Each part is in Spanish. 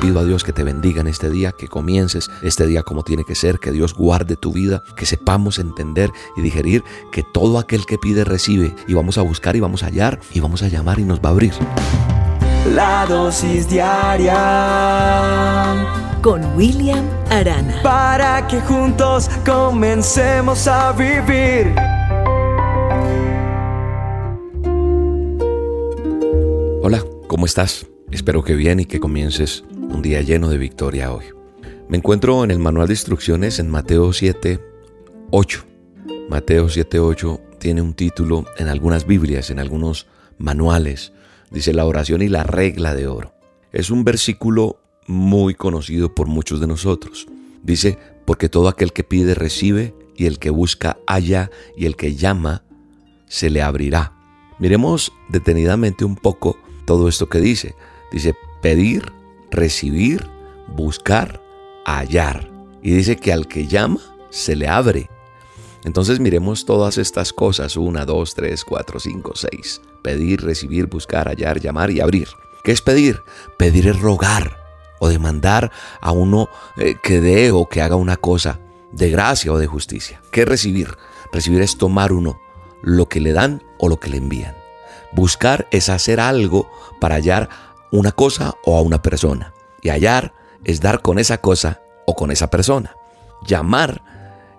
pido a Dios que te bendiga en este día, que comiences este día como tiene que ser, que Dios guarde tu vida, que sepamos entender y digerir que todo aquel que pide recibe y vamos a buscar y vamos a hallar y vamos a llamar y nos va a abrir. La dosis diaria con William Arana. Para que juntos comencemos a vivir. Hola, ¿cómo estás? Espero que bien y que comiences un día lleno de victoria hoy. Me encuentro en el manual de instrucciones en Mateo 7, 8. Mateo 7, 8 tiene un título en algunas Biblias, en algunos manuales. Dice la oración y la regla de oro. Es un versículo muy conocido por muchos de nosotros. Dice, porque todo aquel que pide recibe y el que busca halla y el que llama se le abrirá. Miremos detenidamente un poco todo esto que dice. Dice pedir, recibir, buscar, hallar. Y dice que al que llama, se le abre. Entonces miremos todas estas cosas, una, dos, tres, cuatro, cinco, seis. Pedir, recibir, buscar, hallar, llamar y abrir. ¿Qué es pedir? Pedir es rogar o demandar a uno eh, que dé o que haga una cosa de gracia o de justicia. ¿Qué es recibir? Recibir es tomar uno lo que le dan o lo que le envían. Buscar es hacer algo para hallar una cosa o a una persona. Y hallar es dar con esa cosa o con esa persona. Llamar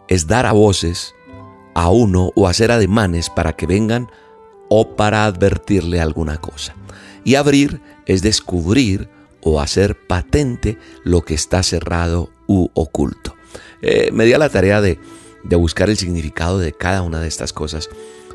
es dar a voces a uno o hacer ademanes para que vengan o para advertirle alguna cosa. Y abrir es descubrir o hacer patente lo que está cerrado u oculto. Eh, me di a la tarea de, de buscar el significado de cada una de estas cosas,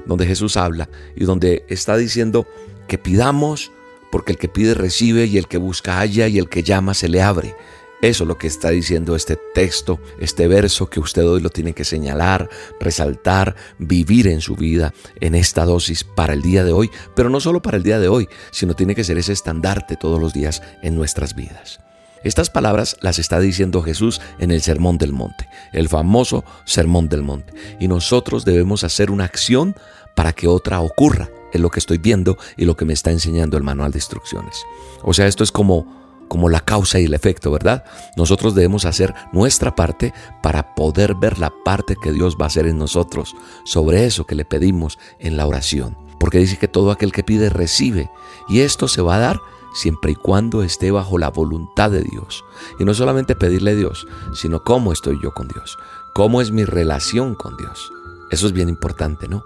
donde Jesús habla y donde está diciendo que pidamos porque el que pide recibe y el que busca halla y el que llama se le abre. Eso es lo que está diciendo este texto, este verso que usted hoy lo tiene que señalar, resaltar, vivir en su vida, en esta dosis para el día de hoy, pero no solo para el día de hoy, sino tiene que ser ese estandarte todos los días en nuestras vidas. Estas palabras las está diciendo Jesús en el Sermón del Monte, el famoso Sermón del Monte, y nosotros debemos hacer una acción para que otra ocurra es lo que estoy viendo y lo que me está enseñando el manual de instrucciones. O sea, esto es como como la causa y el efecto, ¿verdad? Nosotros debemos hacer nuestra parte para poder ver la parte que Dios va a hacer en nosotros sobre eso que le pedimos en la oración. Porque dice que todo aquel que pide recibe y esto se va a dar siempre y cuando esté bajo la voluntad de Dios. Y no solamente pedirle a Dios, sino cómo estoy yo con Dios, cómo es mi relación con Dios. Eso es bien importante, ¿no?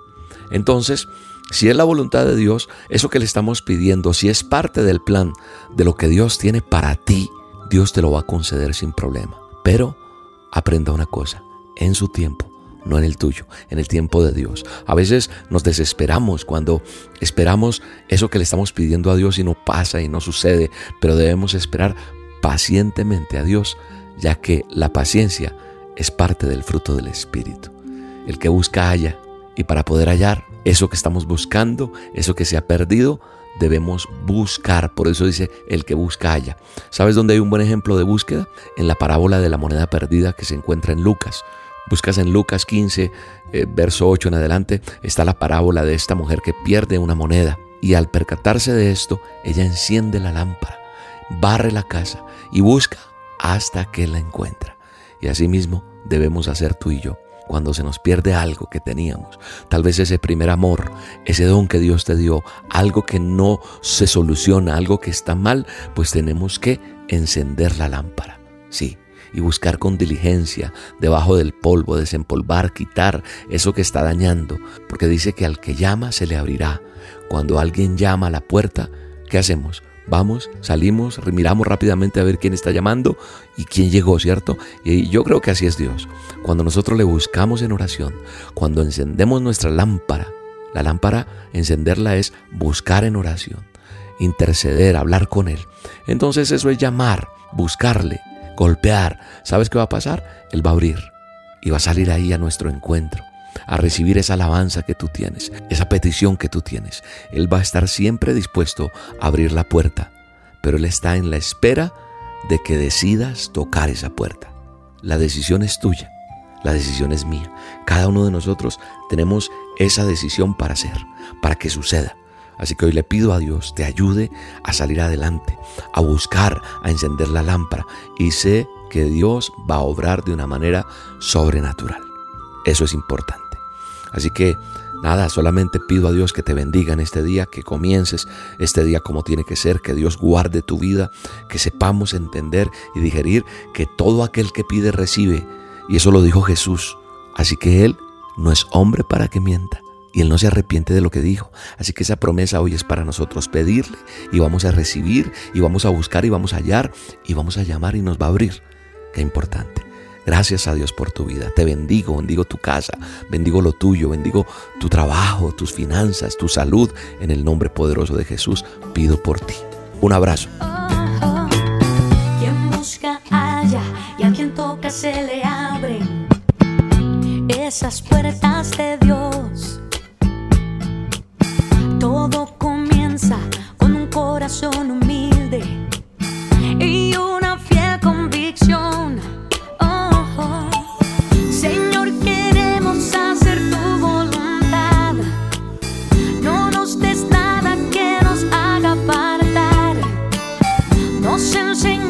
Entonces, si es la voluntad de Dios, eso que le estamos pidiendo, si es parte del plan de lo que Dios tiene para ti, Dios te lo va a conceder sin problema. Pero aprenda una cosa, en su tiempo, no en el tuyo, en el tiempo de Dios. A veces nos desesperamos cuando esperamos eso que le estamos pidiendo a Dios y no pasa y no sucede, pero debemos esperar pacientemente a Dios, ya que la paciencia es parte del fruto del Espíritu. El que busca halla, y para poder hallar eso que estamos buscando, eso que se ha perdido, debemos buscar. Por eso dice, el que busca halla. ¿Sabes dónde hay un buen ejemplo de búsqueda? En la parábola de la moneda perdida que se encuentra en Lucas. Buscas en Lucas 15, eh, verso 8 en adelante, está la parábola de esta mujer que pierde una moneda. Y al percatarse de esto, ella enciende la lámpara, barre la casa y busca hasta que la encuentra. Y asimismo debemos hacer tú y yo cuando se nos pierde algo que teníamos, tal vez ese primer amor, ese don que Dios te dio, algo que no se soluciona, algo que está mal, pues tenemos que encender la lámpara, sí, y buscar con diligencia debajo del polvo, desempolvar, quitar eso que está dañando, porque dice que al que llama se le abrirá. Cuando alguien llama a la puerta, ¿qué hacemos? Vamos, salimos, miramos rápidamente a ver quién está llamando y quién llegó, ¿cierto? Y yo creo que así es Dios. Cuando nosotros le buscamos en oración, cuando encendemos nuestra lámpara, la lámpara, encenderla es buscar en oración, interceder, hablar con Él. Entonces eso es llamar, buscarle, golpear. ¿Sabes qué va a pasar? Él va a abrir y va a salir ahí a nuestro encuentro a recibir esa alabanza que tú tienes, esa petición que tú tienes. Él va a estar siempre dispuesto a abrir la puerta, pero Él está en la espera de que decidas tocar esa puerta. La decisión es tuya, la decisión es mía. Cada uno de nosotros tenemos esa decisión para hacer, para que suceda. Así que hoy le pido a Dios te ayude a salir adelante, a buscar, a encender la lámpara y sé que Dios va a obrar de una manera sobrenatural. Eso es importante. Así que nada, solamente pido a Dios que te bendiga en este día, que comiences este día como tiene que ser, que Dios guarde tu vida, que sepamos entender y digerir que todo aquel que pide recibe. Y eso lo dijo Jesús. Así que Él no es hombre para que mienta y Él no se arrepiente de lo que dijo. Así que esa promesa hoy es para nosotros pedirle y vamos a recibir y vamos a buscar y vamos a hallar y vamos a llamar y nos va a abrir. Qué importante. Gracias a Dios por tu vida. Te bendigo, bendigo tu casa, bendigo lo tuyo, bendigo tu trabajo, tus finanzas, tu salud. En el nombre poderoso de Jesús pido por ti. Un abrazo. Quien busca haya y a quien toca se le esas puertas de Dios. Nos enseñaste